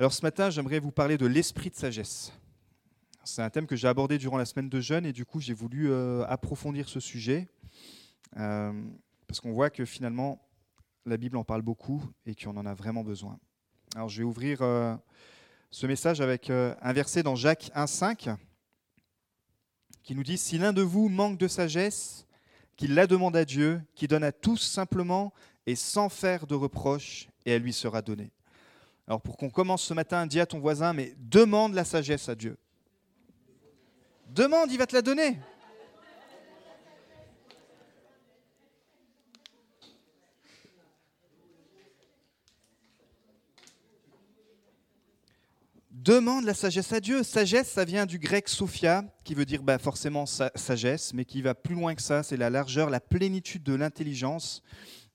Alors ce matin, j'aimerais vous parler de l'esprit de sagesse. C'est un thème que j'ai abordé durant la semaine de jeûne et du coup j'ai voulu euh, approfondir ce sujet euh, parce qu'on voit que finalement la Bible en parle beaucoup et qu'on en a vraiment besoin. Alors je vais ouvrir euh, ce message avec un verset dans Jacques 1.5 qui nous dit, Si l'un de vous manque de sagesse, qu'il la demande à Dieu, qui donne à tous simplement et sans faire de reproche, et elle lui sera donnée. Alors pour qu'on commence ce matin, dis à ton voisin, mais demande la sagesse à Dieu. Demande, il va te la donner. Demande la sagesse à Dieu. Sagesse, ça vient du grec sophia, qui veut dire bah, forcément sagesse, mais qui va plus loin que ça. C'est la largeur, la plénitude de l'intelligence.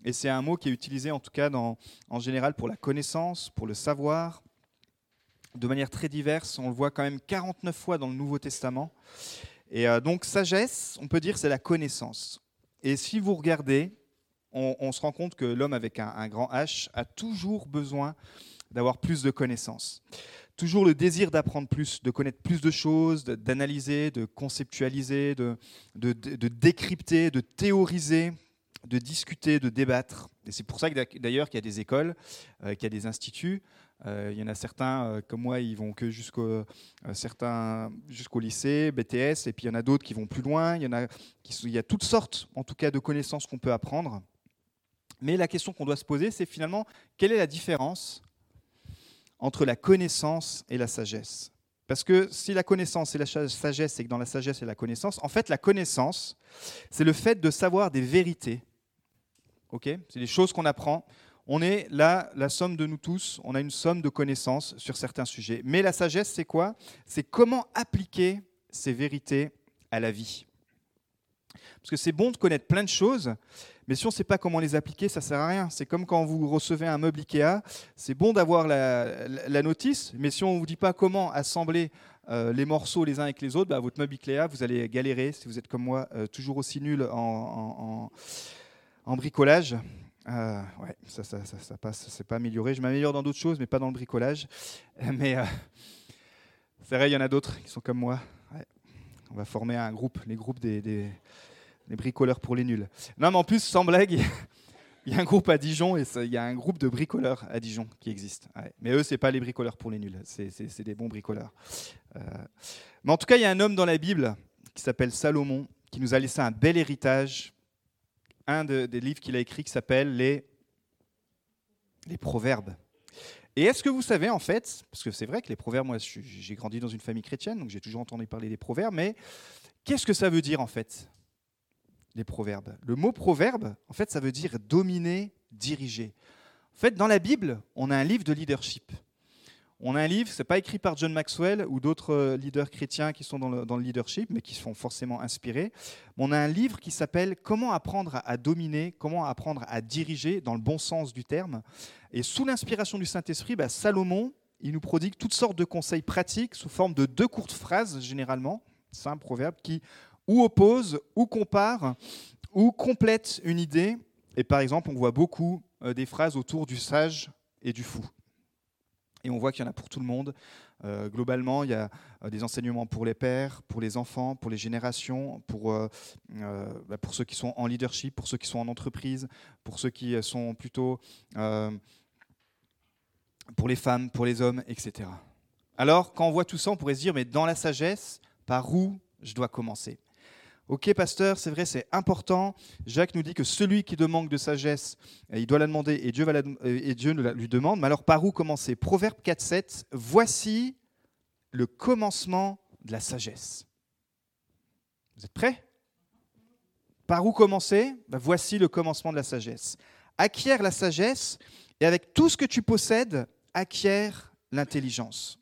Et c'est un mot qui est utilisé en tout cas dans, en général pour la connaissance, pour le savoir, de manière très diverse. On le voit quand même 49 fois dans le Nouveau Testament. Et euh, donc sagesse, on peut dire, c'est la connaissance. Et si vous regardez, on, se rend compte que l'homme avec un, grand H a toujours besoin d'avoir plus de connaissances. Toujours le désir d'apprendre plus, de connaître plus de choses, d'analyser, de conceptualiser, de, de décrypter, de théoriser, de discuter, de débattre. Et c'est pour ça d'ailleurs qu'il y a des écoles, euh, qu'il y a des instituts. Euh, il y en a certains, euh, comme moi, ils vont que jusqu'au lycée, BTS, et puis il y en a d'autres qui vont plus loin. Il y a, il y a toutes sortes, en tout cas, de connaissances qu'on peut apprendre. Mais la question qu'on doit se poser, c'est finalement quelle est la différence entre la connaissance et la sagesse? Parce que si la connaissance et la sagesse, c'est que dans la sagesse et la connaissance, en fait, la connaissance, c'est le fait de savoir des vérités c'est des choses qu'on apprend. On est là, la somme de nous tous, on a une somme de connaissances sur certains sujets. Mais la sagesse, c'est quoi? C'est comment appliquer ces vérités à la vie. Parce que c'est bon de connaître plein de choses, mais si on ne sait pas comment les appliquer, ça ne sert à rien. C'est comme quand vous recevez un meuble Ikea, c'est bon d'avoir la, notice, mais si on ne vous dit pas comment assembler euh, les morceaux les uns avec les autres, bah, votre meuble Ikea, vous allez galérer si vous êtes comme moi, euh, toujours aussi nul en bricolage, euh, ouais, ça, ça, ça, passe, c'est pas amélioré. Je m'améliore dans d'autres choses, mais pas dans le bricolage. Mais euh, c'est vrai, il y en a d'autres qui sont comme moi. On va former un groupe, les groupes des, des, bricoleurs pour les nuls. Non, mais en plus, sans blague, il y a un groupe à Dijon et il y a un groupe de bricoleurs à Dijon qui existe. Mais eux, c'est pas les bricoleurs pour les nuls, c'est des bons bricoleurs. Euh, mais en tout cas, il y a un homme dans la Bible qui s'appelle Salomon qui nous a laissé un bel héritage un des livres qu'il a écrit qui s'appelle les, les Proverbes. Et est-ce que vous savez, en fait, parce que c'est vrai que les proverbes, moi j'ai grandi dans une famille chrétienne, donc j'ai toujours entendu parler des proverbes, mais qu'est-ce que ça veut dire en fait, les proverbes? Le mot proverbe, en fait, ça veut dire dominer, diriger. En fait, dans la Bible, on a un livre de leadership. On a un livre, ce n'est pas écrit par John Maxwell ou d'autres euh, leaders chrétiens qui sont dans le, leadership, mais qui sont forcément inspirés. On a un livre qui s'appelle Comment apprendre à, dominer, comment apprendre à diriger dans le bon sens du terme. Et sous l'inspiration du Saint-Esprit, bah, Salomon, il nous prodigue toutes sortes de conseils pratiques sous forme de deux courtes phrases, généralement, simples proverbes, qui ou opposent, ou comparent, ou complètent une idée. Et par exemple, on voit beaucoup euh, des phrases autour du sage et du fou. Et on voit qu'il y en a pour tout le monde. Euh, globalement, il y a euh, des enseignements pour les pères, pour les enfants, pour les générations, pour, euh, bah, pour ceux qui sont en leadership, pour ceux qui sont en entreprise, pour ceux qui sont plutôt pour les femmes, pour les hommes, etc. Alors, quand on voit tout ça, on pourrait se dire, mais dans la sagesse, par où je dois commencer? Ok, pasteur, c'est vrai, c'est important. Jacques nous dit que celui qui demande de sagesse, eh, il doit la demander et Dieu, va la, et Dieu lui demande. Mais alors, par où commencer? Proverbe 4, 7. Voici le commencement de la sagesse. Vous êtes prêts? Par où commencer? Ben, Voici le commencement de la sagesse. Acquiert la sagesse et avec tout ce que tu possèdes, acquiert l'intelligence.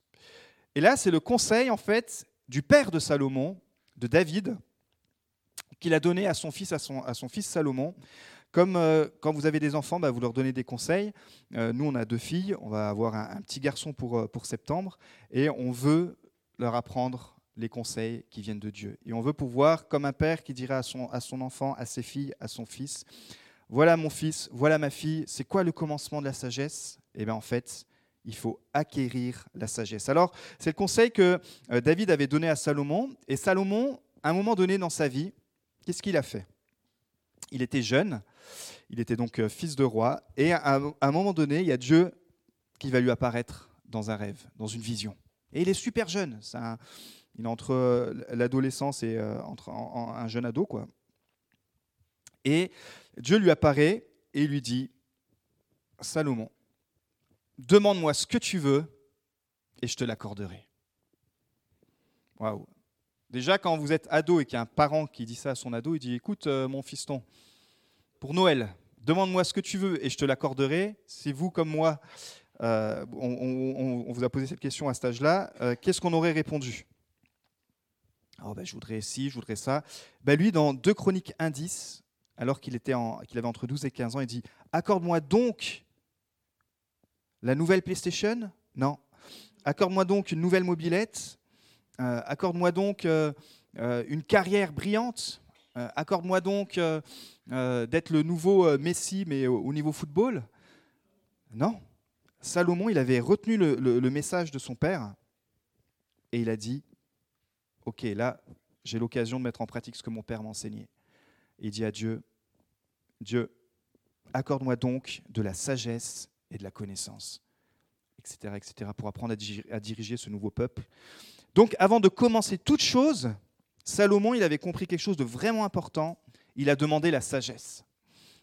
Et là, c'est le conseil, en fait, du père de Salomon, de David qu'il a donné à son fils, à son, fils Salomon. Comme euh, quand vous avez des enfants, bah, vous leur donnez des conseils. Euh, nous, on a deux filles, on va avoir un, petit garçon pour, euh, pour septembre, et on veut leur apprendre les conseils qui viennent de Dieu. Et on veut pouvoir, comme un père qui dirait à son, à son enfant, à ses filles, à son fils, voilà mon fils, voilà ma fille, c'est quoi le commencement de la sagesse? Eh bien en fait, il faut acquérir la sagesse. Alors, c'est le conseil que David avait donné à Salomon. Et Salomon, à un moment donné dans sa vie, qu'est-ce qu'il a fait? Il était jeune, il était donc euh, fils de roi, et à un moment donné, il y a Dieu qui va lui apparaître dans un rêve, dans une vision. Et il est super jeune, il est entre euh, l'adolescence et entre un jeune ado, quoi. Et Dieu lui apparaît et lui dit, Salomon, demande-moi ce que tu veux et je te l'accorderai. Waouh. Déjà, quand vous êtes ado et qu'il y a un parent qui dit ça à son ado, il dit Écoute, euh, mon fiston, pour Noël, demande-moi ce que tu veux et je te l'accorderai. Si vous, comme moi, euh, on, vous a posé cette question à cet âge-là, euh, qu'est-ce qu'on aurait répondu? Oh, ben, Je voudrais ci, je voudrais ça. Ben, lui, dans 2 Chroniques indice, alors qu'il qu'il avait entre 12 et 15 ans, il dit Accorde-moi donc la nouvelle PlayStation? Non. Accorde-moi donc une nouvelle mobilette. Euh, accorde-moi donc euh, euh, une carrière brillante. accorde-moi donc d'être le nouveau Messi, mais au, niveau football. Non. Salomon, il avait retenu le, message de son père et il a dit, OK, là, j'ai l'occasion de mettre en pratique ce que mon père m'enseignait. Il dit à Dieu, Dieu, accorde-moi donc de la sagesse et de la connaissance, etc., etc., pour apprendre à diriger, ce nouveau peuple. Donc, avant de commencer toute chose, Salomon, il avait compris quelque chose de vraiment important. Il a demandé la sagesse.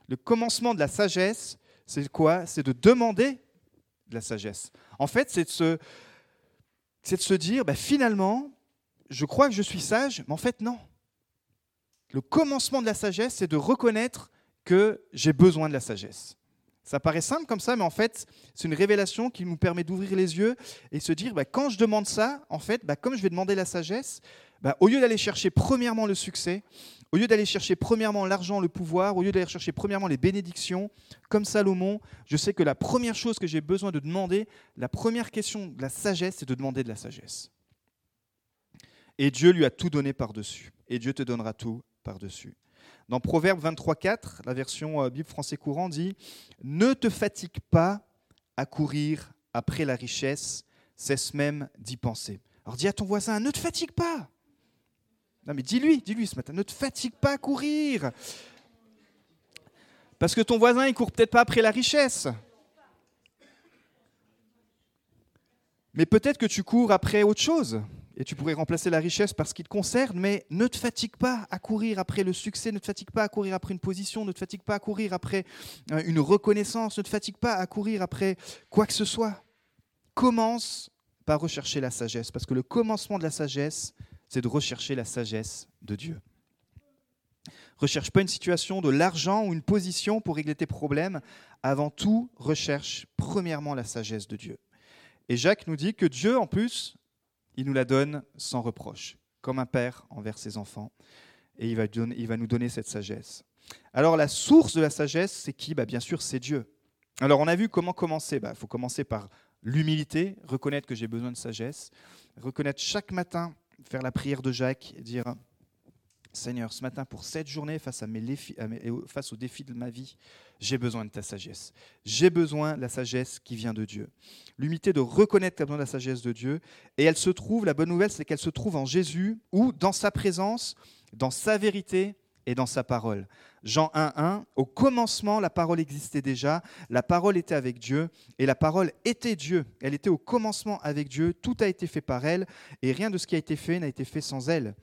Le commencement de la sagesse, c'est quoi? C'est de demander de la sagesse. En fait, c'est de se, c'est de se dire, bah, finalement, je crois que je suis sage, mais en fait, non. Le commencement de la sagesse, c'est de reconnaître que j'ai besoin de la sagesse. Ça paraît simple comme ça, mais en fait, c'est une révélation qui nous permet d'ouvrir les yeux et se dire, bah, quand je demande ça, en fait, bah, comme je vais demander la sagesse, bah, au lieu d'aller chercher premièrement le succès, au lieu d'aller chercher premièrement l'argent, le pouvoir, au lieu d'aller chercher premièrement les bénédictions, comme Salomon, je sais que la première chose que j'ai besoin de demander, la première question de la sagesse, c'est de demander de la sagesse. Et Dieu lui a tout donné par-dessus. Et Dieu te donnera tout par-dessus. Dans Proverbe 23.4, la version euh, Bible français courant dit Ne te fatigue pas à courir après la richesse, cesse même d'y penser. Alors dis à ton voisin Ne te fatigue pas Non, mais dis-lui, dis-lui ce matin Ne te fatigue pas à courir Parce que ton voisin, il court peut-être pas après la richesse. Mais peut-être que tu cours après autre chose et tu pourrais remplacer la richesse par ce qui te concerne, mais ne te fatigue pas à courir après le succès, ne te fatigue pas à courir après une position, ne te fatigue pas à courir après euh, une reconnaissance, ne te fatigue pas à courir après quoi que ce soit. Commence par rechercher la sagesse, parce que le commencement de la sagesse, c'est de rechercher la sagesse de Dieu. Recherche pas une situation de l'argent ou une position pour régler tes problèmes. Avant tout, recherche premièrement la sagesse de Dieu. Et Jacques nous dit que Dieu, en plus, il nous la donne sans reproche, comme un père envers ses enfants. Et il va, nous donner cette sagesse. Alors la source de la sagesse, c'est qui? Bah, Bien sûr, c'est Dieu. Alors on a vu comment commencer. Il bah, faut commencer par l'humilité, reconnaître que j'ai besoin de sagesse, reconnaître chaque matin, faire la prière de Jacques et dire Seigneur, ce matin, pour cette journée, face, à mes, face aux défis de ma vie, j'ai besoin de ta sagesse. J'ai besoin de la sagesse qui vient de Dieu. L'humilité de reconnaître que tu as besoin de la sagesse de Dieu. Et elle se trouve, la bonne nouvelle, c'est qu'elle se trouve en Jésus, ou dans sa présence, dans sa vérité et dans sa parole. Jean 1.1, au commencement, la parole existait déjà, la parole était avec Dieu, et la parole était Dieu. Elle était au commencement avec Dieu, tout a été fait par elle, et rien de ce qui a été fait n'a été fait sans elle.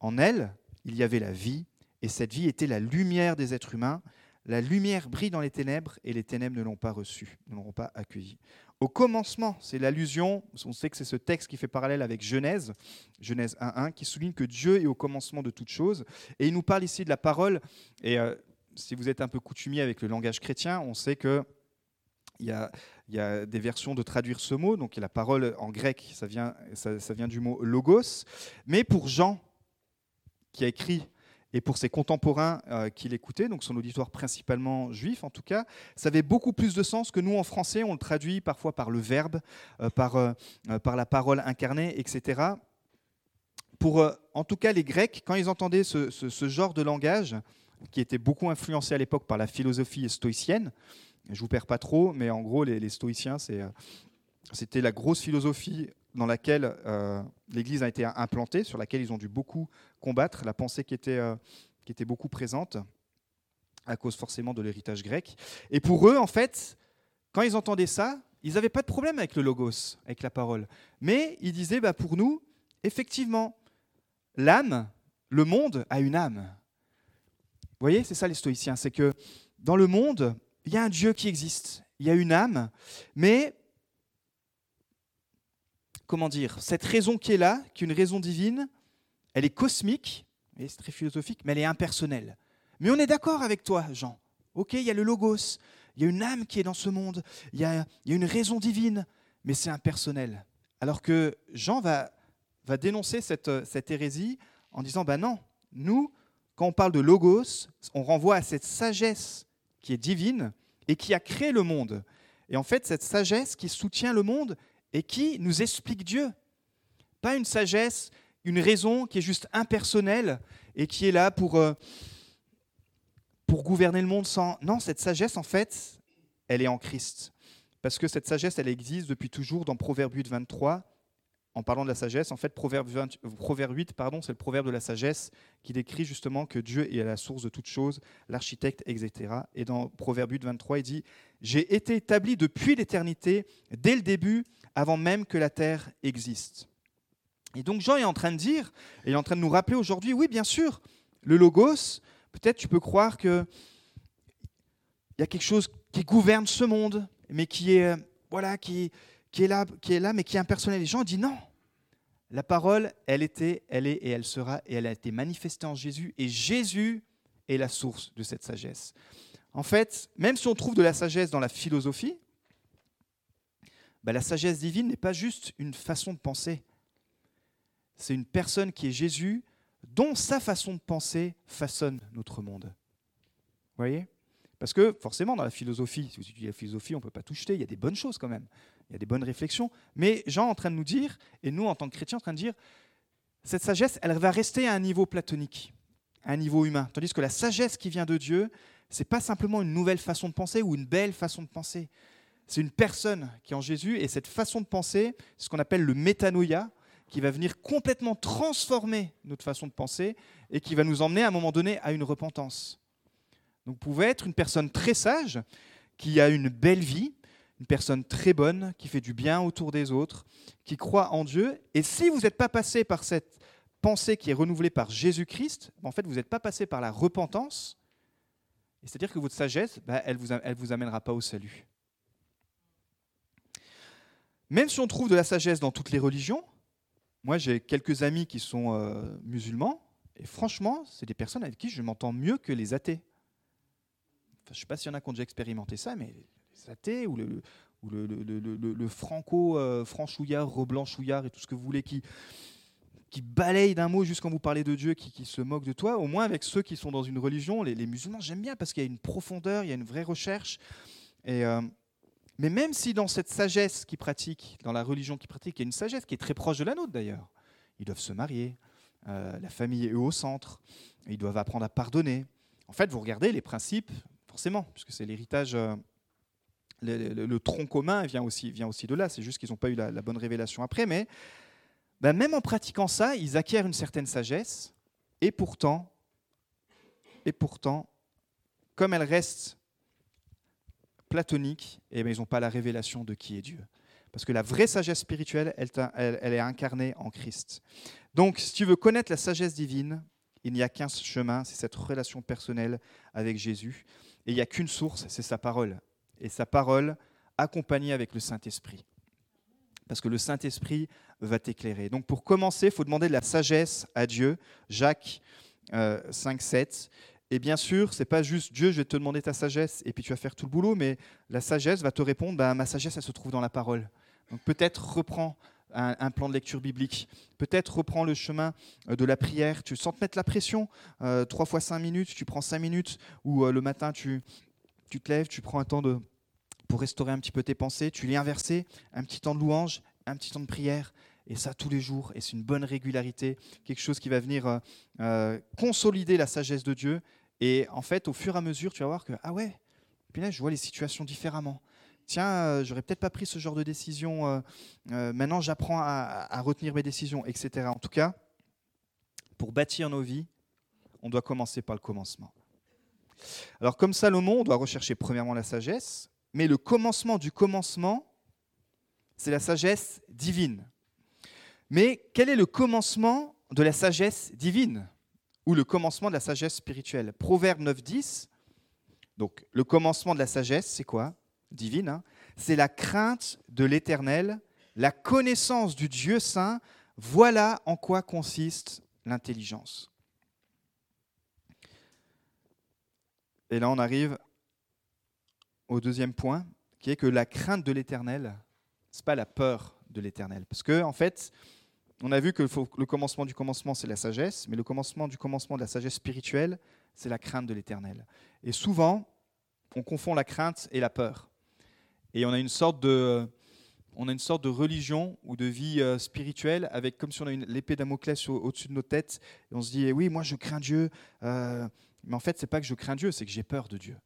En elle, il y avait la vie, et cette vie était la lumière des êtres humains. La lumière brille dans les ténèbres, et les ténèbres ne l'ont pas reçue, ne l'ont pas accueillie. Au commencement, c'est l'allusion, on sait que c'est ce texte qui fait parallèle avec Genèse, Genèse 1.1, qui souligne que Dieu est au commencement de toutes choses. Et il nous parle ici de la parole. Et euh, si vous êtes un peu coutumier avec le langage chrétien, on sait que il y, a, des versions de traduire ce mot. Donc la parole en grec, ça vient du mot logos. Mais pour Jean, qui a écrit et pour ses contemporains euh, qui l'écoutaient, donc son auditoire principalement juif en tout cas, ça avait beaucoup plus de sens que nous en français, on le traduit parfois par le verbe, euh, par, euh, par la parole incarnée, etc. Pour en tout cas les Grecs, quand ils entendaient ce, genre de langage, qui était beaucoup influencé à l'époque par la philosophie stoïcienne, je vous perds pas trop, mais en gros les, stoïciens, c'était la grosse philosophie dans laquelle euh, l'Église a été implantée, sur laquelle ils ont dû beaucoup combattre, la pensée qui était, euh, qui était beaucoup présente, à cause forcément de l'héritage grec. Et pour eux, en fait, quand ils entendaient ça, ils n'avaient pas de problème avec le logos, avec la parole. Mais ils disaient, bah, pour nous, effectivement, l'âme, le monde a une âme. Vous voyez, c'est ça les stoïciens, c'est que dans le monde, il y a un Dieu qui existe, il y a une âme, mais comment dire, cette raison qui est là, qui est une raison divine, elle est cosmique, c'est très philosophique, mais elle est impersonnelle. Mais on est d'accord avec toi, Jean. Ok, il y a le logos, il y a une âme qui est dans ce monde, il y a, une raison divine, mais c'est impersonnel. Alors que Jean va, va dénoncer cette, cette hérésie en disant, ben non, nous, quand on parle de logos, on renvoie à cette sagesse qui est divine et qui a créé le monde. Et en fait, cette sagesse qui soutient le monde et qui nous explique Dieu. Pas une sagesse, une raison qui est juste impersonnelle et qui est là pour, euh, pour gouverner le monde sans... Non, cette sagesse, en fait, elle est en Christ. Parce que cette sagesse, elle existe depuis toujours dans Proverbe 8, 23 en parlant de la sagesse, en fait, Proverbe, 8, pardon, c'est le proverbe de la sagesse qui décrit justement que Dieu est à la source de toutes choses, l'architecte, etc. Et dans Proverbe 8, 23, il dit J'ai été établi depuis l'éternité, dès le début, avant même que la terre existe. Et donc Jean est en train de dire, et il est en train de nous rappeler aujourd'hui, oui, bien sûr, le logos, peut-être tu peux croire qu'il y a quelque chose qui gouverne ce monde, mais qui est, voilà, qui, est là, qui est là, mais qui est impersonnel. Les gens disent non. La parole, elle était, elle est et elle sera, et elle a été manifestée en Jésus, et Jésus est la source de cette sagesse. En fait, même si on trouve de la sagesse dans la philosophie, bah, la sagesse divine n'est pas juste une façon de penser. C'est une personne qui est Jésus, dont sa façon de penser façonne notre monde. Vous voyez? Parce que forcément, dans la philosophie, si vous étudiez la philosophie, on ne peut pas tout jeter, il y a des bonnes choses quand même il y a des bonnes réflexions. Mais Jean est en train de nous dire, et nous en tant que chrétiens en train de dire, cette sagesse, elle va rester à un niveau platonique, à un niveau humain. Tandis que la sagesse qui vient de Dieu, c'est pas simplement une nouvelle façon de penser ou une belle façon de penser. C'est une personne qui est en Jésus, et cette façon de penser, ce qu'on appelle le métanoïa, qui va venir complètement transformer notre façon de penser et qui va nous emmener à un moment donné à une repentance. Donc vous pouvez être une personne très sage, qui a une belle vie, une personne très bonne, qui fait du bien autour des autres, qui croit en Dieu. Et si vous n'êtes pas passé par cette pensée qui est renouvelée par Jésus-Christ, en fait, vous n'êtes pas passé par la repentance, c'est-à-dire que votre sagesse, bah, elle ne vous, amènera pas au salut. Même si on trouve de la sagesse dans toutes les religions, moi j'ai quelques amis qui sont euh, musulmans, et franchement, c'est des personnes avec qui je m'entends mieux que les athées. je ne sais pas s'il y en a qui ont déjà expérimenté ça, mais athées ou le, franco-franchouillard, euh, reblanchouillard et tout ce que vous voulez qui, qui balaye d'un mot juste quand vous parlez de Dieu, qui, qui, se moque de toi, au moins avec ceux qui sont dans une religion, les, musulmans, j'aime bien parce qu'il y a une profondeur, il y a une vraie recherche. Et, euh, mais même si dans cette sagesse qu'ils pratiquent, dans la religion qu'ils pratiquent, il y a une sagesse qui est très proche de la nôtre d'ailleurs. Ils doivent se marier, euh, la famille est au centre, ils doivent apprendre à pardonner. En fait, vous regardez les principes, forcément, puisque c'est l'héritage le, tronc commun vient aussi, vient aussi de là. C'est juste qu'ils n'ont pas eu la, bonne révélation après. Mais ben, même en pratiquant ça, ils acquièrent une certaine sagesse. Et pourtant, et pourtant, comme elle reste platonique, eh ben, ils n'ont pas la révélation de qui est Dieu. Parce que la vraie sagesse spirituelle, elle, elle, est incarnée en Christ. Donc, si tu veux connaître la sagesse divine, il n'y a qu'un chemin, c'est cette relation personnelle avec Jésus. Et il n'y a qu'une source, c'est sa parole et sa parole accompagnée avec le Saint-Esprit. Parce que le Saint-Esprit va t'éclairer. Donc pour commencer, il faut demander de la sagesse à Dieu. Jacques 5, 7. Et bien sûr, c'est pas juste Dieu, je vais te demander ta sagesse et puis tu vas faire tout le boulot, mais la sagesse va te répondre, bah, ma sagesse, elle se trouve dans la parole. Donc peut-être reprends un, plan de lecture biblique, peut-être reprends le chemin euh, de la prière, tu sens te mettre la pression, euh, trois fois cinq minutes, tu prends cinq minutes, ou euh, le matin tu, te lèves, tu prends un temps pour restaurer un petit peu tes pensées, tu lis un verset, un petit temps de louange, un petit temps de prière, et ça tous les jours, et c'est une bonne régularité, quelque chose qui va venir euh, euh, consolider la sagesse de Dieu. Et en fait, au fur et à mesure, tu vas voir que, ah ouais, puis là, je vois les situations différemment. tiens, euh, j'aurais peut-être pas pris ce genre de décision, euh, maintenant j'apprends à retenir mes décisions, etc. En tout cas, pour bâtir nos vies, on doit commencer par le commencement. Alors comme Salomon, on doit rechercher premièrement la sagesse, mais le commencement du commencement, c'est la sagesse divine. Mais quel est le commencement de la sagesse divine ou le commencement de la sagesse spirituelle? Proverbe 9.10, donc le commencement de la sagesse, c'est quoi? Divine, hein? C'est la crainte de l'éternel, la connaissance du Dieu saint, voilà en quoi consiste l'intelligence. Et là, on arrive au deuxième point, qui est que la crainte de l'éternel, ce n'est pas la peur de l'éternel. Parce que, en fait, on a vu que le commencement du commencement, c'est la sagesse, mais le commencement du commencement de la sagesse spirituelle, c'est la crainte de l'éternel. Et souvent, on confond la crainte et la peur. Et on a une sorte de, on a une sorte de religion ou de vie euh, spirituelle avec comme si on a l'épée Damoclès au-dessus de nos têtes. Et on se dit, eh oui, moi je crains Dieu. Euh, mais en fait, c'est pas que je crains Dieu, c'est que j'ai peur de Dieu.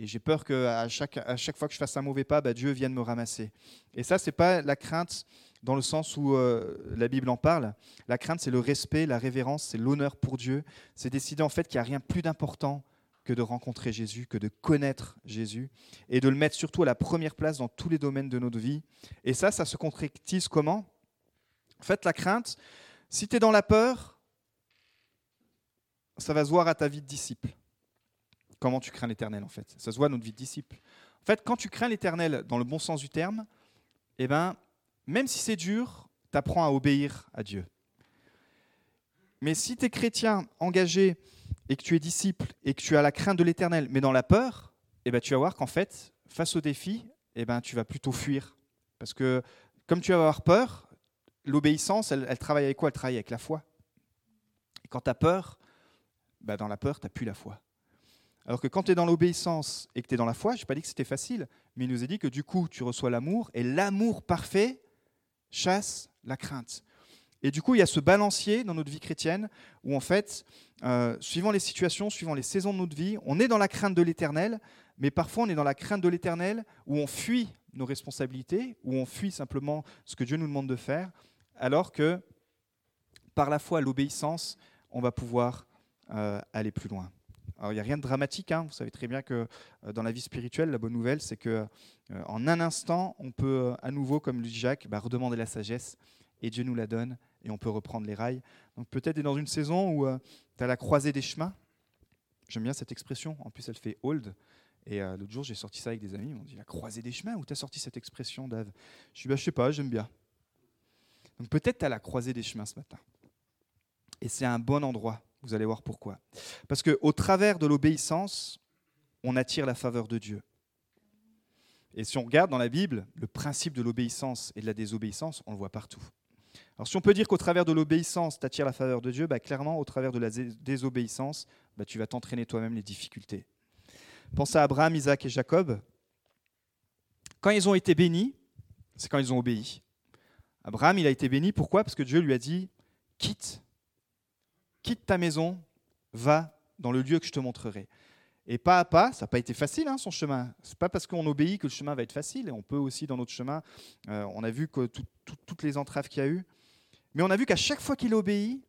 Et j'ai peur qu'à chaque, à chaque fois que je fasse un mauvais pas, bah, Dieu vienne me ramasser. Et ça, c'est pas la crainte dans le sens où euh, la Bible en parle. La crainte, c'est le respect, la révérence, c'est l'honneur pour Dieu. C'est décider en fait qu'il n'y a rien plus d'important que de rencontrer Jésus, que de connaître Jésus, et de le mettre surtout à la première place dans tous les domaines de notre vie. Et ça, ça se concrétise comment? En fait, la crainte, si tu es dans la peur, ça va se voir à ta vie de disciple. Comment tu crains l'éternel, en fait. Ça se voit à notre vie de disciple. En fait, quand tu crains l'éternel dans le bon sens du terme, eh ben, même si c'est dur, tu apprends à obéir à Dieu. Mais si tu es chrétien engagé et que tu es disciple et que tu as la crainte de l'éternel, mais dans la peur, eh ben, tu vas voir qu'en fait, face au défi, eh ben, tu vas plutôt fuir. Parce que comme tu vas avoir peur, l'obéissance, elle, travaille avec quoi? Elle travaille avec la foi. Et quand tu as peur, ben, dans la peur, tu n'as plus la foi. Alors que quand tu es dans l'obéissance et que tu es dans la foi, je n'ai pas dit que c'était facile, mais il nous a dit que du coup, tu reçois l'amour, et l'amour parfait chasse la crainte. Et du coup, il y a ce balancier dans notre vie chrétienne où, en fait, euh, suivant les situations, suivant les saisons de notre vie, on est dans la crainte de l'éternel, mais parfois on est dans la crainte de l'éternel où on fuit nos responsabilités, où on fuit simplement ce que Dieu nous demande de faire, alors que par la foi, l'obéissance, on va pouvoir euh, aller plus loin. Alors, il n'y a rien de dramatique. Hein. Vous savez très bien que euh, dans la vie spirituelle, la bonne nouvelle, c'est que en un instant, on peut à nouveau, comme le dit Jacques, bah, redemander la sagesse et Dieu nous la donne et on peut reprendre les rails. Donc peut-être dans une saison où euh, tu as la croisée des chemins. J'aime bien cette expression, en plus elle fait old. Et euh, l'autre jour j'ai sorti ça avec des amis, ils m'ont dit la croisée des chemins, où tu as sorti cette expression Dave? Je suis bah, je sais pas, j'aime bien. Donc peut-être tu as la croisée des chemins ce matin. Et c'est un bon endroit, vous allez voir pourquoi. Parce qu'au travers de l'obéissance, on attire la faveur de Dieu. Et si on regarde dans la Bible, le principe de l'obéissance et de la désobéissance, on le voit partout. Alors si on peut dire qu'au travers de l'obéissance, tu attires la faveur de Dieu, bah, clairement, au travers de la désobéissance, bah, tu vas t'entraîner toi-même les difficultés. Pense à Abraham, Isaac et Jacob. Quand ils ont été bénis, c'est quand ils ont obéi. Abraham, il a été béni, pourquoi? Parce que Dieu lui a dit, quitte, quitte ta maison, va dans le lieu que je te montrerai. Et pas à pas, ça n'a pas été facile hein, son chemin. C'est pas parce qu'on obéit que le chemin va être facile. Et on peut aussi dans notre chemin, euh, on a vu que toutes les entraves qu'il y a eu. Mais on a vu qu'à chaque fois qu'il obéit,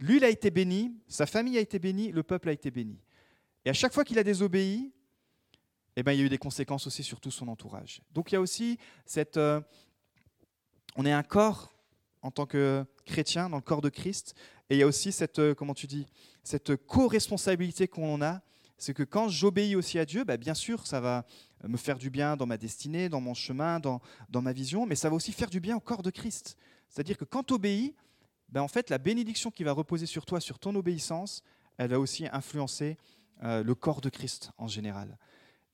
lui il a été béni, sa famille a été bénie, le peuple a été béni. Et à chaque fois qu'il a désobéi, eh ben, il y a eu des conséquences aussi sur tout son entourage. Donc il y a aussi cette... Euh, on est un corps en tant que chrétien, dans le corps de Christ, et il y a aussi cette, euh, comment tu dis, cette co-responsabilité qu'on a c'est que quand j'obéis aussi à Dieu, bah, bien sûr, ça va me faire du bien dans ma destinée, dans mon chemin, dans, dans ma vision, mais ça va aussi faire du bien au corps de Christ. C'est-à-dire que quand tu obéis, bah, en fait, la bénédiction qui va reposer sur toi, sur ton obéissance, elle va aussi influencer euh, le corps de Christ en général.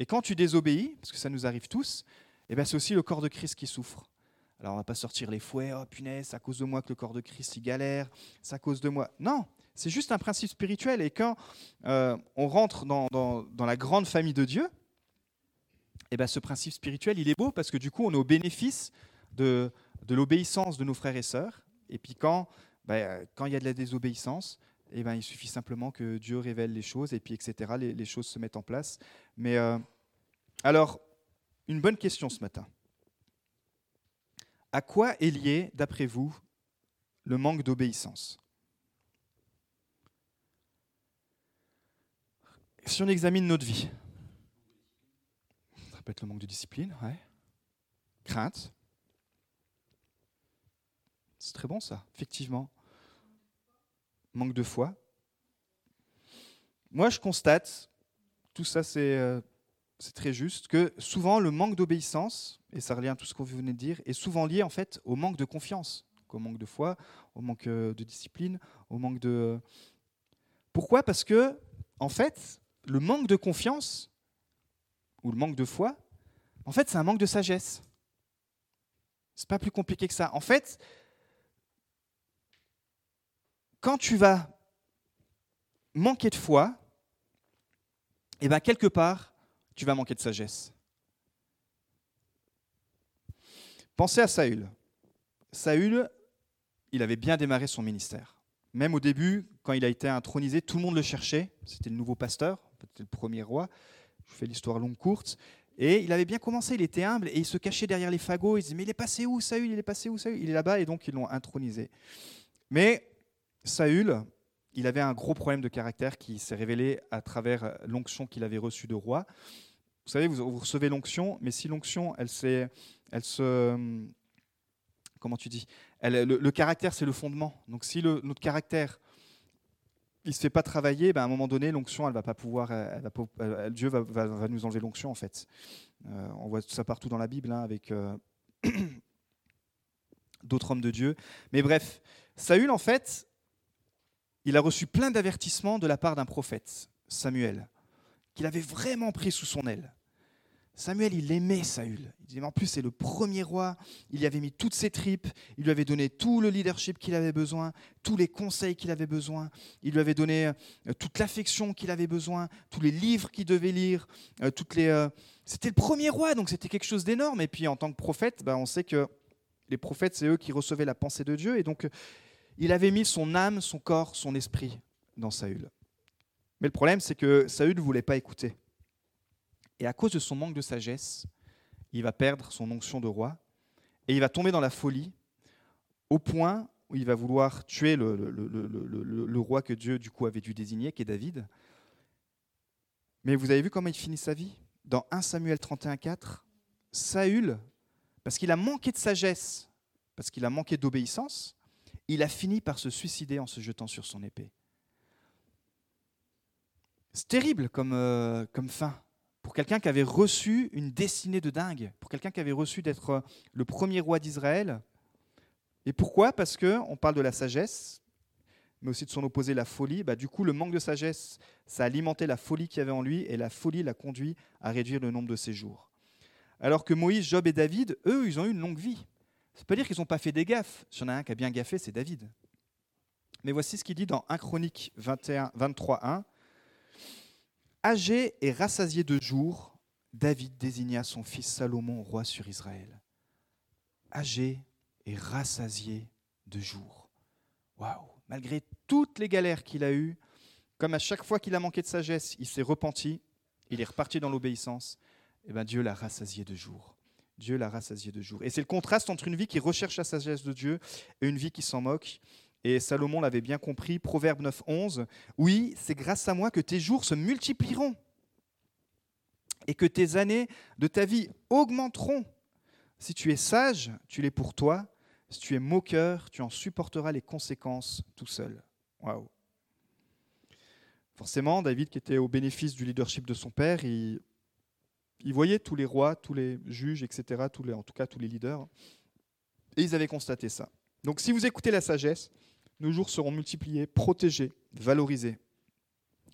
Et quand tu désobéis, parce que ça nous arrive tous, eh ben, c'est aussi le corps de Christ qui souffre. Alors on va pas sortir les fouets, oh punaise, à cause de moi que le corps de Christ y galère, c'est à cause de moi. Non, c'est juste un principe spirituel. Et quand euh, on rentre dans, la grande famille de Dieu, eh ben, ce principe spirituel, il est beau parce que du coup, on est au bénéfice de, l'obéissance de nos frères et sœurs. Et puis quand, ben, quand il y a de la désobéissance, eh ben, il suffit simplement que Dieu révèle les choses et puis etc. Les, choses se mettent en place. Mais euh, alors, une bonne question ce matin. À quoi est lié, d'après vous, le manque d'obéissance? Si on examine notre vie, ça peut être le manque de discipline, ouais. crainte. C'est très bon ça, effectivement. Manque de foi. Moi, je constate, tout ça c'est euh, c'est très juste, que souvent le manque d'obéissance, et ça revient à tout ce qu'on venait de dire, est souvent lié en fait au manque de confiance, au manque de foi, au manque euh, de discipline, au manque de... Pourquoi? Parce que, en fait, le manque de confiance, ou le manque de foi, en fait, c'est un manque de sagesse. C'est pas plus compliqué que ça. En fait, quand tu vas manquer de foi, et eh bien quelque part, tu vas manquer de sagesse. Pensez à Saül. Saül, il avait bien démarré son ministère. Même au début, quand il a été intronisé, tout le monde le cherchait. C'était le nouveau pasteur, c'était le premier roi. Je fais l'histoire longue courte. Et il avait bien commencé, il était humble et il se cachait derrière les fagots. Il disait Mais il est passé où Saül? Il est passé où Saül? Il est là-bas et donc ils l'ont intronisé. Mais Saül, il avait un gros problème de caractère qui s'est révélé à travers l'onction qu'il avait reçue de roi. Vous savez, vous, recevez l'onction, mais si l'onction, elle, se. Comment tu dis le, caractère, c'est le fondement. Donc si notre caractère il ne se fait pas travailler, ben à un moment donné, l'onction, elle va pas pouvoir, Dieu va, va, nous enlever l'onction en fait. Euh, on voit ça partout dans la Bible hein, avec euh, d'autres hommes de Dieu. Mais bref, Saül en fait, il a reçu plein d'avertissements de la part d'un prophète, Samuel, qu'il avait vraiment pris sous son aile. Samuel, il aimait Saül. Il disait, en plus, c'est le premier roi. Il y avait mis toutes ses tripes. Il lui avait donné tout le leadership qu'il avait besoin, tous les conseils qu'il avait besoin. Il lui avait donné euh, toute l'affection qu'il avait besoin, tous les livres qu'il devait lire. Euh, toutes les, euh, C'était le premier roi, donc c'était quelque chose d'énorme. Et puis, en tant que prophète, ben, on sait que les prophètes, c'est eux qui recevaient la pensée de Dieu. Et donc, il avait mis son âme, son corps, son esprit dans Saül. Mais le problème, c'est que Saül ne voulait pas écouter. Et à cause de son manque de sagesse, il va perdre son onction de roi et il va tomber dans la folie au point où il va vouloir tuer le, roi que Dieu du coup avait dû désigner, qui est David. Mais vous avez vu comment il finit sa vie? Dans 1 Samuel 31, 4, Saül, parce qu'il a manqué de sagesse, parce qu'il a manqué d'obéissance, il a fini par se suicider en se jetant sur son épée. C'est terrible comme, euh, comme fin pour quelqu'un qui avait reçu une destinée de dingue, pour quelqu'un qui avait reçu d'être euh, le premier roi d'Israël. Et pourquoi? Parce que on parle de la sagesse, mais aussi de son opposé, la folie. Bah, du coup, le manque de sagesse, ça a alimenté la folie qu'il y avait en lui, et la folie l'a conduit à réduire le nombre de ses jours. Alors que Moïse, Job et David, eux, ils ont eu une longue vie. Ça ne veut pas dire qu'ils n'ont pas fait des gaffes. S'il y en a un qui a bien gaffé, c'est David. Mais voici ce qu'il dit dans 1 Chronique 21, 23, 1. Âgé et rassasié de jours, David désigna son fils Salomon roi sur Israël. Âgé et rassasié de jours. Waouh Malgré toutes les galères qu'il a eues, comme à chaque fois qu'il a manqué de sagesse, il s'est repenti, il est reparti dans l'obéissance, et eh ben Dieu l'a rassasié de jours. Dieu l'a rassasié de jours. Et c'est le contraste entre une vie qui recherche la sagesse de Dieu et une vie qui s'en moque. Et Salomon l'avait bien compris, Proverbe 9, 11. Oui, c'est grâce à moi que tes jours se multiplieront et que tes années de ta vie augmenteront. Si tu es sage, tu l'es pour toi. Si tu es moqueur, tu en supporteras les conséquences tout seul. Waouh. Forcément, David, qui était au bénéfice du leadership de son père, il, voyait tous les rois, tous les juges, etc., en tout cas tous les leaders, et ils avaient constaté ça. Donc si vous écoutez la sagesse, nos jours seront multipliés, protégés, valorisés.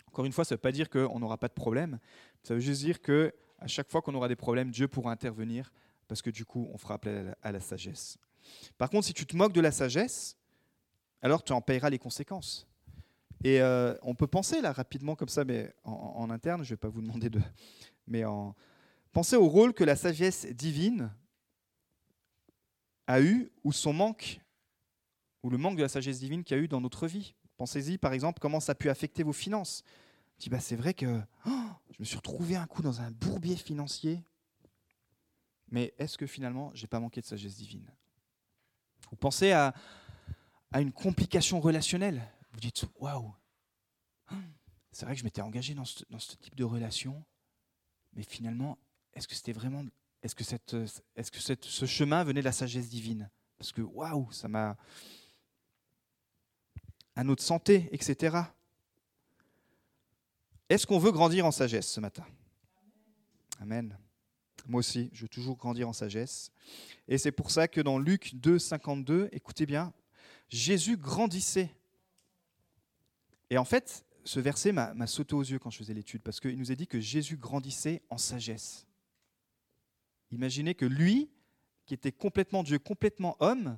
Encore une fois, ça ne veut pas dire qu'on n'aura pas de problème. Ça veut juste dire que à chaque fois qu'on aura des problèmes, Dieu pourra intervenir parce que du coup, on fera appel à la, sagesse. Par contre, si tu te moques de la sagesse, alors tu en payeras les conséquences. Et euh, on peut penser là rapidement comme ça, mais en, interne, je ne vais pas vous demander de, mais en pensez au rôle que la sagesse divine a eu ou son manque ou le manque de la sagesse divine qu'il y a eu dans notre vie. Pensez-y, par exemple, comment ça a pu affecter vos finances. Je dis, bah, c'est vrai que oh, je me suis retrouvé un coup dans un bourbier financier. Mais est-ce que finalement, j'ai pas manqué de sagesse divine? Vous pensez à, une complication relationnelle? Vous dites, waouh, c'est vrai que je m'étais engagé dans ce, ce, type de relation, mais finalement, est-ce que c'était vraiment, est-ce que, cette, ce chemin venait de la sagesse divine? Parce que waouh, ça m'a à notre santé, etc. Est-ce qu'on veut grandir en sagesse ce matin? Amen. Moi aussi, je veux toujours grandir en sagesse. Et c'est pour ça que dans Luc 2, 52, écoutez bien, Jésus grandissait. Et en fait, ce verset m'a sauté aux yeux quand je faisais l'étude, parce qu'il nous est dit que Jésus grandissait en sagesse. Imaginez que lui, qui était complètement Dieu, complètement homme,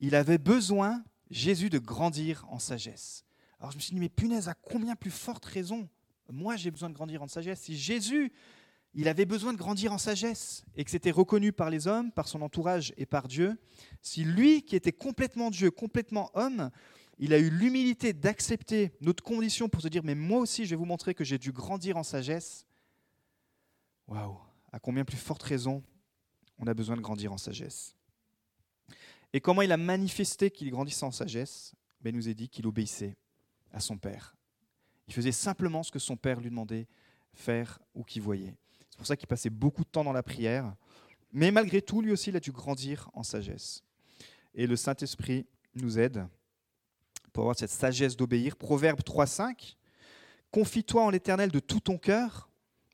il avait besoin, Jésus, de grandir en sagesse. Alors je me suis dit, mais punaise, à combien plus forte raison moi j'ai besoin de grandir en sagesse? Si Jésus, il avait besoin de grandir en sagesse et que c'était reconnu par les hommes, par son entourage et par Dieu, si lui, qui était complètement Dieu, complètement homme, il a eu l'humilité d'accepter notre condition pour se dire, mais moi aussi, je vais vous montrer que j'ai dû grandir en sagesse. Waouh, à combien plus forte raison on a besoin de grandir en sagesse? Et comment il a manifesté qu'il grandissait en sagesse ben, Il nous a dit qu'il obéissait à son Père. Il faisait simplement ce que son Père lui demandait faire ou qu'il voyait. C'est pour ça qu'il passait beaucoup de temps dans la prière. Mais malgré tout, lui aussi, il a dû grandir en sagesse. Et le Saint-Esprit nous aide pour avoir cette sagesse d'obéir. Proverbe 3.5, Confie-toi en l'Éternel de tout ton cœur,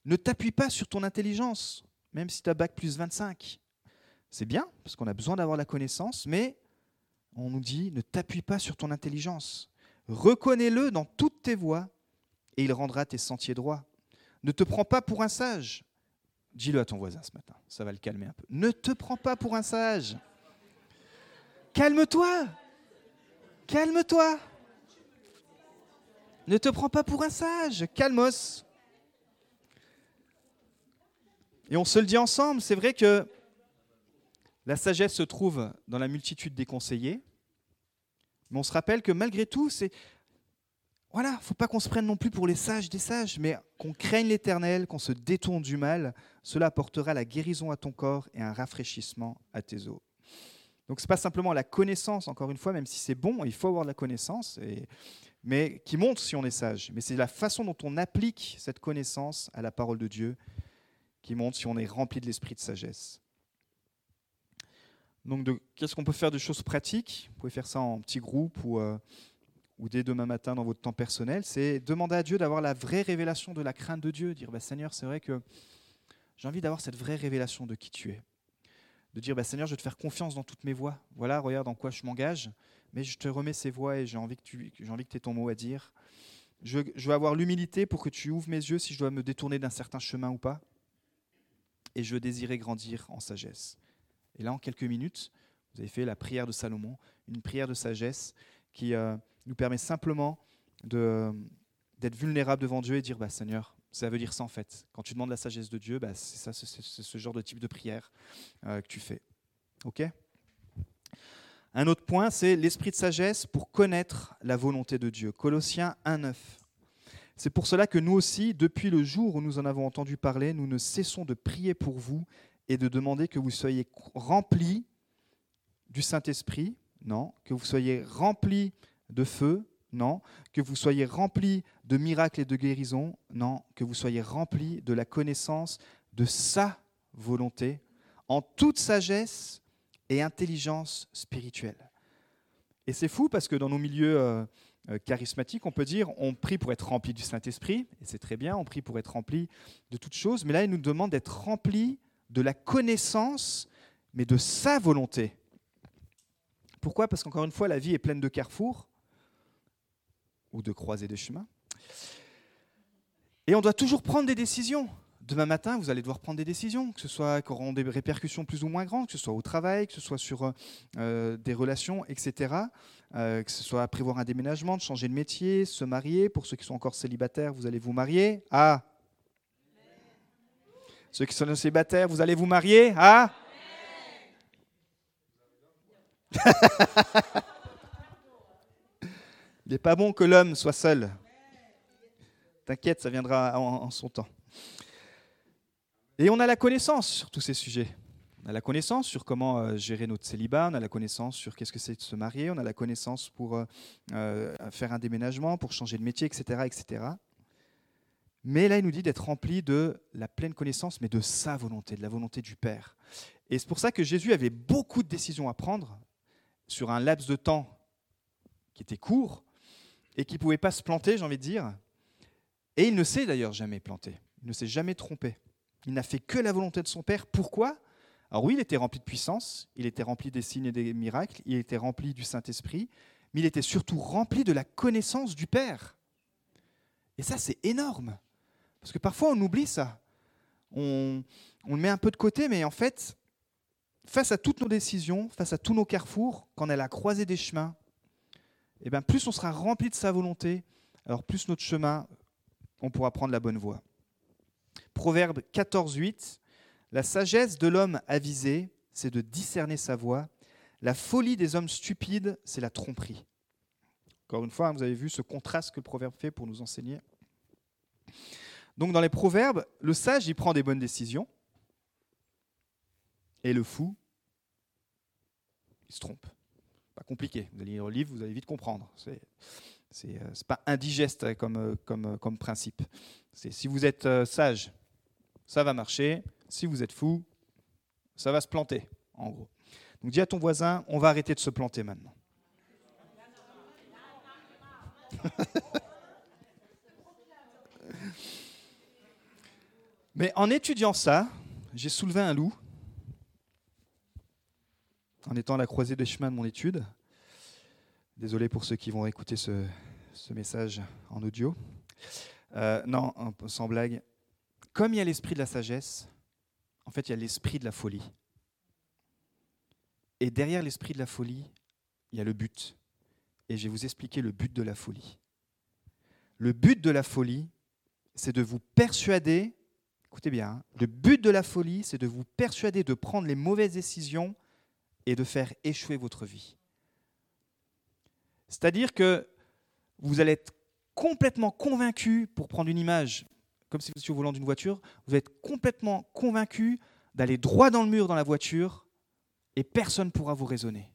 ne t'appuie pas sur ton intelligence, même si tu as bac plus 25. C'est bien, parce qu'on a besoin d'avoir la connaissance, mais on nous dit, ne t'appuie pas sur ton intelligence. Reconnais-le dans toutes tes voies, et il rendra tes sentiers droits. Ne te prends pas pour un sage. Dis-le à ton voisin ce matin, ça va le calmer un peu. Ne te prends pas pour un sage. Calme-toi. Calme-toi. Ne te prends pas pour un sage. Calmos. Et on se le dit ensemble, c'est vrai que la sagesse se trouve dans la multitude des conseillers, mais on se rappelle que malgré tout, c'est voilà, faut pas qu'on se prenne non plus pour les sages des sages, mais qu'on craigne l'Éternel, qu'on se détourne du mal. Cela apportera la guérison à ton corps et un rafraîchissement à tes os. Donc ce n'est pas simplement la connaissance, encore une fois, même si c'est bon, il faut avoir de la connaissance, mais qui montre si on est sage. Mais c'est la façon dont on applique cette connaissance à la parole de Dieu qui montre si on est rempli de l'esprit de sagesse. Donc qu'est-ce qu'on peut faire de choses pratiques? Vous pouvez faire ça en petits groupes ou, euh, ou dès demain matin dans votre temps personnel. C'est demander à Dieu d'avoir la vraie révélation de la crainte de Dieu. Dire, bah, Seigneur, c'est vrai que j'ai envie d'avoir cette vraie révélation de qui tu es de dire bah, Seigneur, je vais te faire confiance dans toutes mes voies. Voilà, regarde en quoi je m'engage, mais je te remets ces voies et j'ai envie que tu j'ai envie que aies ton mot à dire. Je, je veux avoir l'humilité pour que tu ouvres mes yeux si je dois me détourner d'un certain chemin ou pas. Et je veux désirer grandir en sagesse. Et là, en quelques minutes, vous avez fait la prière de Salomon, une prière de sagesse qui euh, nous permet simplement d'être vulnérable devant Dieu et dire bah, Seigneur, ça veut dire ça en fait. Quand tu demandes la sagesse de Dieu, bah, c'est ça, ce genre de type de prière euh, que tu fais. Ok? Un autre point, c'est l'esprit de sagesse pour connaître la volonté de Dieu. Colossiens 1.9. C'est pour cela que nous aussi, depuis le jour où nous en avons entendu parler, nous ne cessons de prier pour vous et de demander que vous soyez remplis du Saint-Esprit, non, que vous soyez remplis de feu, non. Que vous soyez remplis de miracles et de guérisons. Non. Que vous soyez remplis de la connaissance de sa volonté en toute sagesse et intelligence spirituelle. Et c'est fou parce que dans nos milieux euh, euh, charismatiques, on peut dire on prie pour être rempli du Saint-Esprit, et c'est très bien, on prie pour être rempli de toutes choses, mais là, il nous demande d'être rempli de la connaissance, mais de sa volonté. Pourquoi? Parce qu'encore une fois, la vie est pleine de carrefours, ou de croiser des chemins. Et on doit toujours prendre des décisions. Demain matin, vous allez devoir prendre des décisions, que ce soit qui auront des répercussions plus ou moins grandes, que ce soit au travail, que ce soit sur euh, des relations, etc. Euh, que ce soit prévoir un déménagement, de changer de métier, se marier. Pour ceux qui sont encore célibataires, vous allez vous marier. Ah Ceux qui sont célibataires, vous allez vous marier. Ah Il n'est pas bon que l'homme soit seul. T'inquiète, ça viendra en, son temps. Et on a la connaissance sur tous ces sujets. On a la connaissance sur comment euh, gérer notre célibat, on a la connaissance sur qu'est-ce que c'est de se marier, on a la connaissance pour euh, euh, faire un déménagement, pour changer de métier, etc., etc. Mais là, il nous dit d'être rempli de la pleine connaissance, mais de sa volonté, de la volonté du Père. Et c'est pour ça que Jésus avait beaucoup de décisions à prendre sur un laps de temps qui était court et qui ne pouvait pas se planter, j'ai envie de dire. Et il ne s'est d'ailleurs jamais planté, il ne s'est jamais trompé. Il n'a fait que la volonté de son Père. Pourquoi? Alors oui, il était rempli de puissance, il était rempli des signes et des miracles, il était rempli du Saint-Esprit, mais il était surtout rempli de la connaissance du Père. Et ça, c'est énorme. Parce que parfois, on oublie ça. On, le met un peu de côté, mais en fait, face à toutes nos décisions, face à tous nos carrefours, quand à la croisée des chemins, eh bien, plus on sera rempli de sa volonté, alors plus notre chemin, on pourra prendre la bonne voie. Proverbe 14, 8. La sagesse de l'homme avisé, c'est de discerner sa voie. La folie des hommes stupides, c'est la tromperie. Encore une fois, hein, vous avez vu ce contraste que le proverbe fait pour nous enseigner. Donc dans les proverbes, le sage, il prend des bonnes décisions. Et le fou, il se trompe. Pas compliqué. Vous allez lire le livre, vous allez vite comprendre. C'est n'est euh, pas indigeste comme, euh, comme, euh, comme principe. Si vous êtes sage, ça va marcher. Si vous êtes fou, ça va se planter, en gros. Donc dis à ton voisin, on va arrêter de se planter maintenant. Mais en étudiant ça, j'ai soulevé un loup en étant à la croisée des chemins de mon étude. Désolé pour ceux qui vont écouter ce, message en audio. Euh, non, sans blague. Comme il y a l'esprit de la sagesse, en fait, il y a l'esprit de la folie. Et derrière l'esprit de la folie, il y a le but. Et je vais vous expliquer le but de la folie. Le but de la folie, c'est de vous persuader, écoutez bien, hein, le but de la folie, c'est de vous persuader de prendre les mauvaises décisions et de faire échouer votre vie. C'est-à-dire que vous allez être complètement convaincu, pour prendre une image comme si vous étiez au volant d'une voiture, vous êtes complètement convaincu d'aller droit dans le mur dans la voiture et personne ne pourra vous raisonner.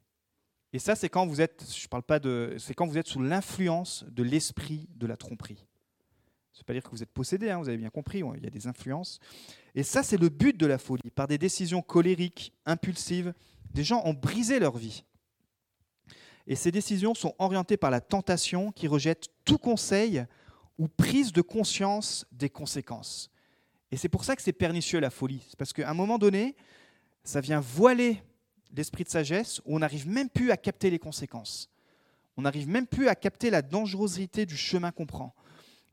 Et ça, c'est quand vous êtes, je parle pas de, c'est quand vous êtes sous l'influence de l'esprit de la tromperie. Ce pas dire que vous êtes possédé, hein, vous avez bien compris, il y a des influences. Et ça, c'est le but de la folie. Par des décisions colériques, impulsives, des gens ont brisé leur vie. Et ces décisions sont orientées par la tentation qui rejette tout conseil ou prise de conscience des conséquences. Et c'est pour ça que c'est pernicieux la folie. C'est parce qu'à un moment donné, ça vient voiler l'esprit de sagesse où on n'arrive même plus à capter les conséquences. On n'arrive même plus à capter la dangerosité du chemin qu'on prend.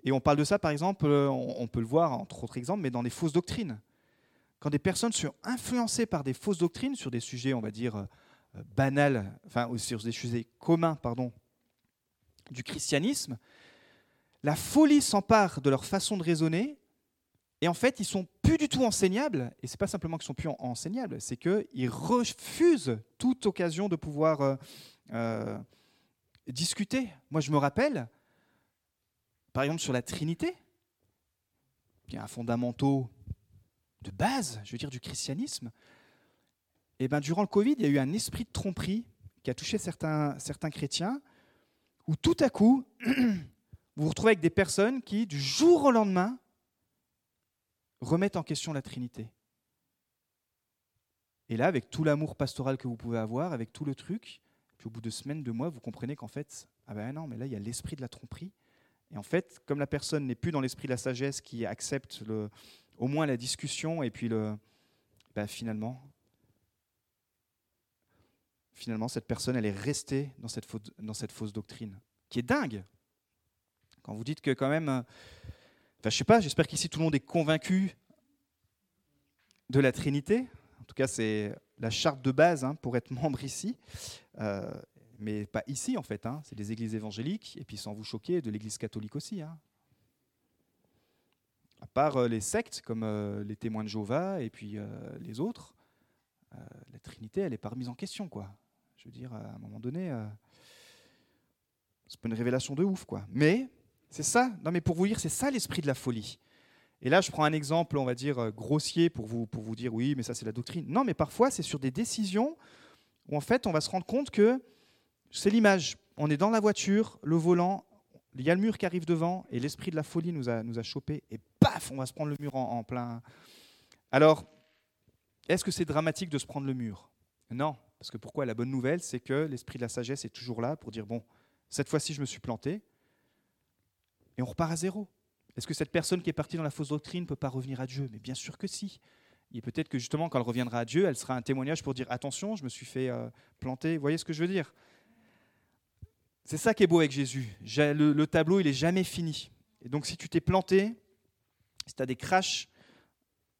Et on parle de ça, par exemple, on peut le voir entre autres exemples, mais dans des fausses doctrines. Quand des personnes sont influencées par des fausses doctrines sur des sujets, on va dire, euh, banals, enfin, sur des sujets communs, pardon, du christianisme, la folie s'empare de leur façon de raisonner, et en fait, ils sont plus du tout enseignables. Et c'est pas simplement qu'ils sont plus enseignables, c'est qu'ils refusent toute occasion de pouvoir euh, euh, discuter. Moi, je me rappelle, par exemple, sur la Trinité, qui est un fondamentaux de base, je veux du christianisme. Et ben, durant le Covid, il y a eu un esprit de tromperie qui a touché certains, certains chrétiens, où tout à coup, vous vous retrouvez avec des personnes qui, du jour au lendemain, remettent en question la Trinité. Et là, avec tout l'amour pastoral que vous pouvez avoir, avec tout le truc, puis au bout de semaines, de mois, vous comprenez qu'en fait, ah ben non, mais là, il y a l'esprit de la tromperie. Et en fait, comme la personne n'est plus dans l'esprit de la sagesse qui accepte au moins la discussion, et puis ben finalement, finalement, cette personne, elle est restée dans cette, fausse doctrine, qui est dingue. Quand vous dites que quand même, euh, enfin, je sais pas, j'espère qu'ici tout le monde est convaincu de la Trinité. En tout cas, c'est la charte de base hein, pour être membre ici. Euh, mais pas ici en fait, hein. c'est des églises évangéliques, et puis sans vous choquer, de l'église catholique aussi. Hein. À part euh, les sectes comme les témoins de Jéhovah et puis les autres, la Trinité, elle n'est pas remise en question. quoi. Je veux dire, à un moment donné, c'est pas une révélation de ouf. quoi. Mais c'est ça, non mais pour vous dire, c'est ça l'esprit de la folie. Et là, je prends un exemple, on va dire, euh, grossier pour vous, pour vous dire oui, mais ça c'est la doctrine. Non, mais parfois c'est sur des décisions où en fait on va se rendre compte que c'est l'image. On est dans la voiture, le volant, il y a le mur qui arrive devant et l'esprit de la folie nous a, nous a chopé et paf, on va se prendre le mur en, en plein. Alors, est-ce que c'est dramatique de se prendre le mur? Non, parce que pourquoi? La bonne nouvelle, c'est que l'esprit de la sagesse est toujours là pour dire bon, cette fois-ci je me suis planté et on repart à zéro. Est-ce que cette personne qui est partie dans la fausse doctrine ne peut pas revenir à Dieu? Mais bien sûr que si. Et peut-être que justement, quand elle reviendra à Dieu, elle sera un témoignage pour dire attention, je me suis fait euh, planter. Vous voyez ce que je veux dire? C'est ça qui est beau avec Jésus. Le, le, tableau, il n'est jamais fini. Et donc, si tu t'es planté, si tu as des crashs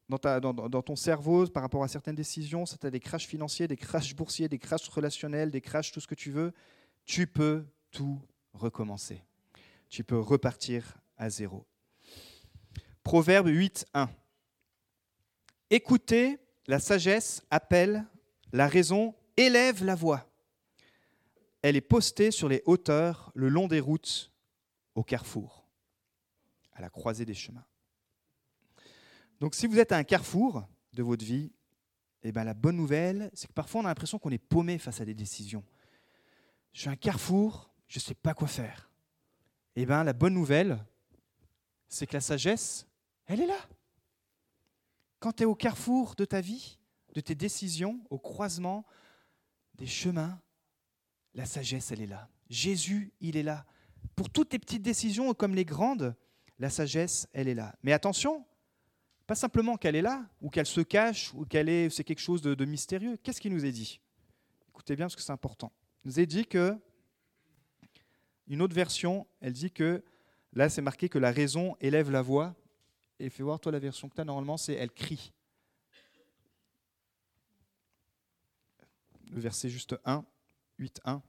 dans, ton cerveau par rapport à certaines décisions, si tu as des crashs financiers, des crashs boursiers, des crashs relationnels, des crashs, tout ce que tu veux, tu peux tout recommencer. Tu peux repartir à zéro. Proverbe 8, 1. Écoutez, la sagesse appelle, la raison élève la voix. Elle est postée sur les hauteurs, le long des routes, au carrefour, à la croisée des chemins. Donc si vous êtes à un carrefour de votre vie, eh ben, la bonne nouvelle, c'est que parfois on a l'impression qu'on est paumé face à des décisions. Je suis à un carrefour, je ne sais pas quoi faire. Eh ben, la bonne nouvelle, c'est que la sagesse, elle est là. Quand tu es au carrefour de ta vie, de tes décisions, au croisement des chemins, la sagesse, elle est là. Jésus, il est là. Pour toutes tes petites décisions, comme les grandes, la sagesse, elle est là. Mais attention, pas simplement qu'elle est là, ou qu'elle se cache, ou qu'elle est, c'est quelque chose de, mystérieux. Qu'est-ce qui nous est dit? Écoutez bien parce que c'est important. Il nous est dit que, une autre version, elle dit que, là c'est marqué que la raison élève la voix, et fais voir toi la version que tu as normalement, c'est elle crie. Le verset juste 1, 8, 1.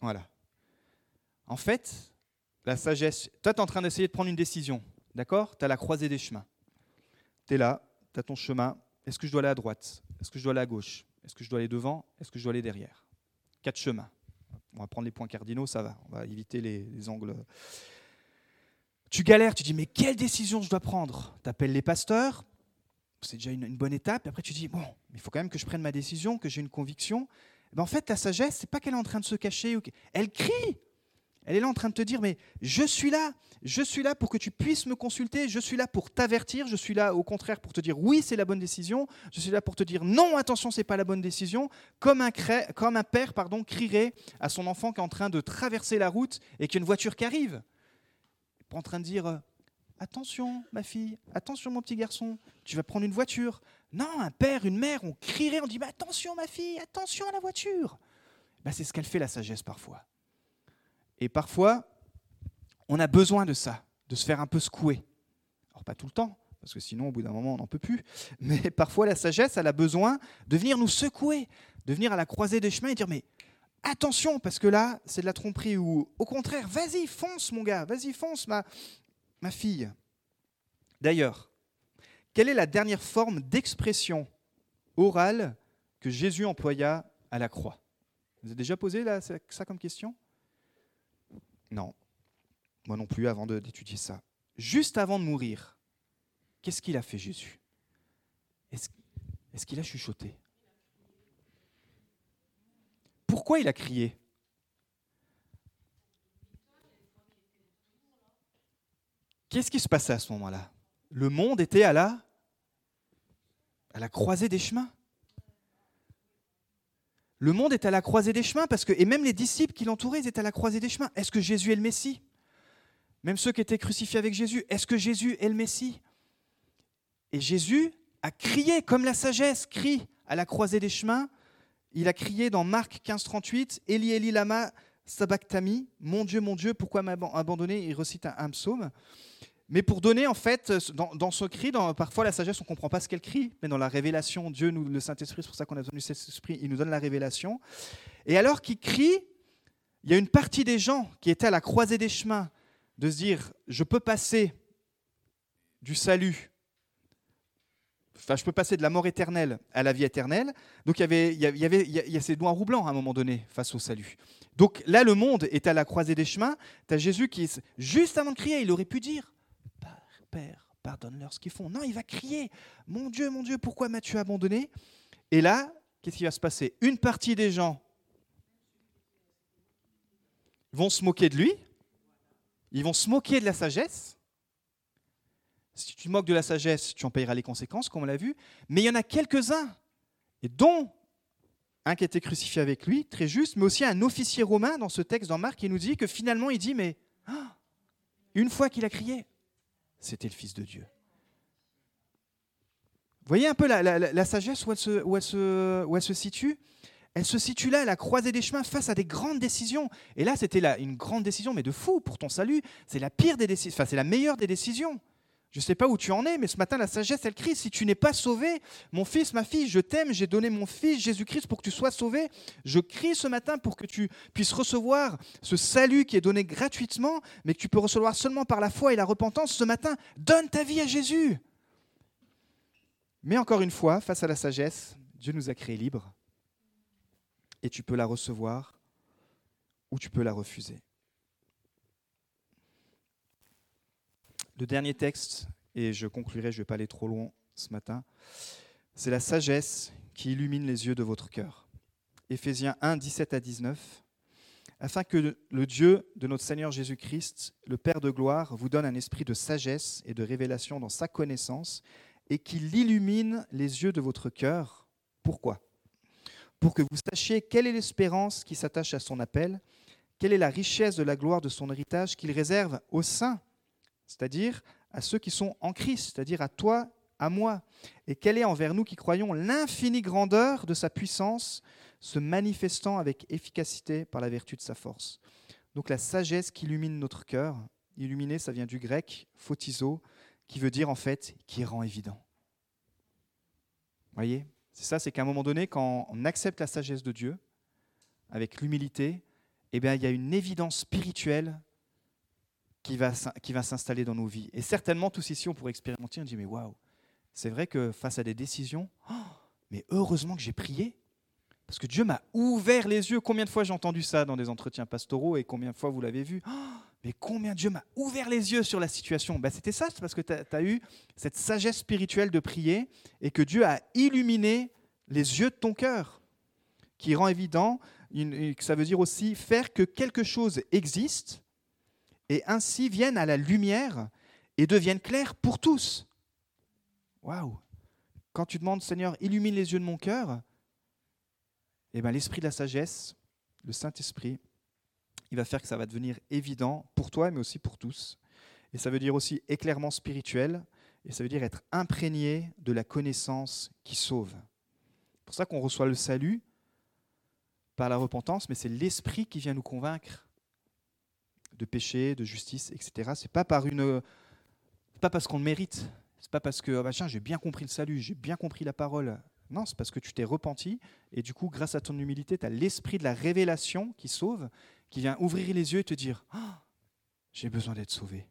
Voilà. En fait, la sagesse, toi tu es en train d'essayer de prendre une décision, d'accord? Tu as la croisée des chemins. Tu es là, tu as ton chemin. Est-ce que je dois aller à droite? Est-ce que je dois aller à gauche? Est-ce que je dois aller devant? Est-ce que je dois aller derrière? Quatre chemins. On va prendre les points cardinaux, ça va. On va éviter les, angles. Tu galères, tu dis, mais quelle décision je dois prendre? Tu appelles les pasteurs, c'est déjà une, bonne étape. Après, tu dis, bon, il faut quand même que je prenne ma décision, que j'ai une conviction. Ben, en fait, ta sagesse, c'est pas qu'elle est en train de se cacher. Elle crie elle est là en train de te dire, mais je suis là, je suis là pour que tu puisses me consulter, je suis là pour t'avertir, je suis là au contraire pour te dire oui, c'est la bonne décision, je suis là pour te dire non, attention, c'est pas la bonne décision, comme un, comme un père pardon, crierait à son enfant qui est en train de traverser la route et qu'il y a une voiture qui arrive. Pas en train de dire attention, ma fille, attention, mon petit garçon, tu vas prendre une voiture. Non, un père, une mère, on crierait, on dit attention, ma fille, attention à la voiture. Ben, c'est ce qu'elle fait la sagesse parfois. Et parfois, on a besoin de ça, de se faire un peu secouer. Alors pas tout le temps, parce que sinon, au bout d'un moment, on n'en peut plus. Mais parfois, la sagesse, elle a besoin de venir nous secouer, de venir à la croisée des chemins et dire, mais attention, parce que là, c'est de la tromperie, ou au contraire, vas-y, fonce, mon gars, vas-y, fonce, ma, ma fille. D'ailleurs, quelle est la dernière forme d'expression orale que Jésus employa à la croix? Vous avez déjà posé ça comme question? Non, moi non plus avant d'étudier ça. Juste avant de mourir, qu'est-ce qu'il a fait Jésus? Est-ce qu'il a chuchoté? Pourquoi il a crié? Qu'est-ce qui se passait à ce moment-là? Le monde était à la, croisée des chemins. Le monde est à la croisée des chemins parce que, et même les disciples qui l'entouraient, étaient à la croisée des chemins. Est-ce que Jésus est le Messie? Même ceux qui étaient crucifiés avec Jésus, est-ce que Jésus est le Messie? Et Jésus a crié comme la sagesse crie à la croisée des chemins. Il a crié dans Marc 15, 38, Eli Eli lama sabachthani, mon Dieu, mon Dieu, pourquoi m'as abandonné Il recite un, psaume. Mais pour donner, en fait, dans, ce cri, dans, parfois la sagesse, on ne comprend pas ce qu'elle crie, mais dans la révélation, Dieu, nous, le Saint-Esprit, c'est pour ça qu'on a besoin du Saint-Esprit, il nous donne la révélation. Et alors qu'il crie, il y a une partie des gens qui étaient à la croisée des chemins, de se dire, je peux passer du salut Enfin, je peux passer de la mort éternelle à la vie éternelle. Donc il y avait, il y avait, il y a ces noirs blancs à un moment donné face au salut. Donc là, le monde est à la croisée des chemins. Tu as Jésus qui, juste avant de crier, il aurait pu dire Père, pardonne-leur ce qu'ils font. Non, il va crier Mon Dieu, mon Dieu, pourquoi m'as-tu abandonné? Et là, qu'est-ce qui va se passer? Une partie des gens vont se moquer de lui, ils vont se moquer de la sagesse. Si tu te moques de la sagesse, tu en payeras les conséquences, comme on l'a vu. Mais il y en a quelques-uns, dont un qui a été crucifié avec lui, très juste, mais aussi un officier romain dans ce texte dans Marc qui nous dit que finalement il dit, mais ah, une fois qu'il a crié, c'était le Fils de Dieu. Voyez un peu la, sagesse où elle, se, où, elle se, elle situe? Elle se situe là, à la croisée des chemins, face à des grandes décisions. Et là, c'était une grande décision, mais de fou pour ton salut. C'est la pire des décisions, enfin, c'est la meilleure des décisions. Je ne sais pas où tu en es, mais ce matin, la sagesse, elle crie, si tu n'es pas sauvé, mon fils, ma fille, je t'aime, j'ai donné mon fils Jésus-Christ pour que tu sois sauvé. Je crie ce matin pour que tu puisses recevoir ce salut qui est donné gratuitement, mais que tu peux recevoir seulement par la foi et la repentance. Ce matin, donne ta vie à Jésus. Mais encore une fois, face à la sagesse, Dieu nous a créés libres et tu peux la recevoir ou tu peux la refuser. Le dernier texte, et je conclurai, je ne vais pas aller trop loin ce matin, c'est la sagesse qui illumine les yeux de votre cœur. Éphésiens 1, 17 à 19. Afin que le Dieu de notre Seigneur Jésus-Christ, le Père de gloire, vous donne un esprit de sagesse et de révélation dans sa connaissance, et qu'il illumine les yeux de votre cœur. Pourquoi? Pour que vous sachiez quelle est l'espérance qui s'attache à son appel, quelle est la richesse de la gloire de son héritage qu'il réserve aux saints, c'est-à-dire à ceux qui sont en Christ, c'est-à-dire à toi, à moi, et quelle est envers nous qui croyons l'infinie grandeur de sa puissance, se manifestant avec efficacité par la vertu de sa force. Donc la sagesse qui illumine notre cœur, illuminer, ça vient du grec photizo, qui veut dire en fait qui rend évident. Voyez? C'est ça, c'est qu'à un moment donné, quand on accepte la sagesse de Dieu, avec l'humilité, eh bien, il y a une évidence spirituelle qui va, qui va s'installer dans nos vies. Et certainement, tous ici, on pourrait expérimenter, on dit, mais waouh, c'est vrai que face à des décisions, oh, mais heureusement que j'ai prié, parce que Dieu m'a ouvert les yeux. Combien de fois j'ai entendu ça dans des entretiens pastoraux et combien de fois vous l'avez vu? Oh, mais combien Dieu m'a ouvert les yeux sur la situation ben, C'était ça, c'est parce que tu as, eu cette sagesse spirituelle de prier et que Dieu a illuminé les yeux de ton cœur, qui rend évident, que ça veut dire aussi faire que quelque chose existe et ainsi vienne à la lumière et devienne clair pour tous. Waouh Quand tu demandes, Seigneur, illumine les yeux de mon cœur, eh ben, l'esprit de la sagesse, le Saint-Esprit, il va faire que ça va devenir évident pour toi, mais aussi pour tous. Et ça veut dire aussi éclairement spirituel, et ça veut dire être imprégné de la connaissance qui sauve. C'est pour ça qu'on reçoit le salut par la repentance, mais c'est l'esprit qui vient nous convaincre de péché, de justice, etc. C'est pas par une, pas parce qu'on le mérite. C'est pas parce que oh bah j'ai bien compris le salut, j'ai bien compris la parole. Non, c'est parce que tu t'es repenti et du coup, grâce à ton humilité, tu as l'esprit de la révélation qui sauve qui vient ouvrir les yeux et te dire ah, J'ai besoin d'être sauvé.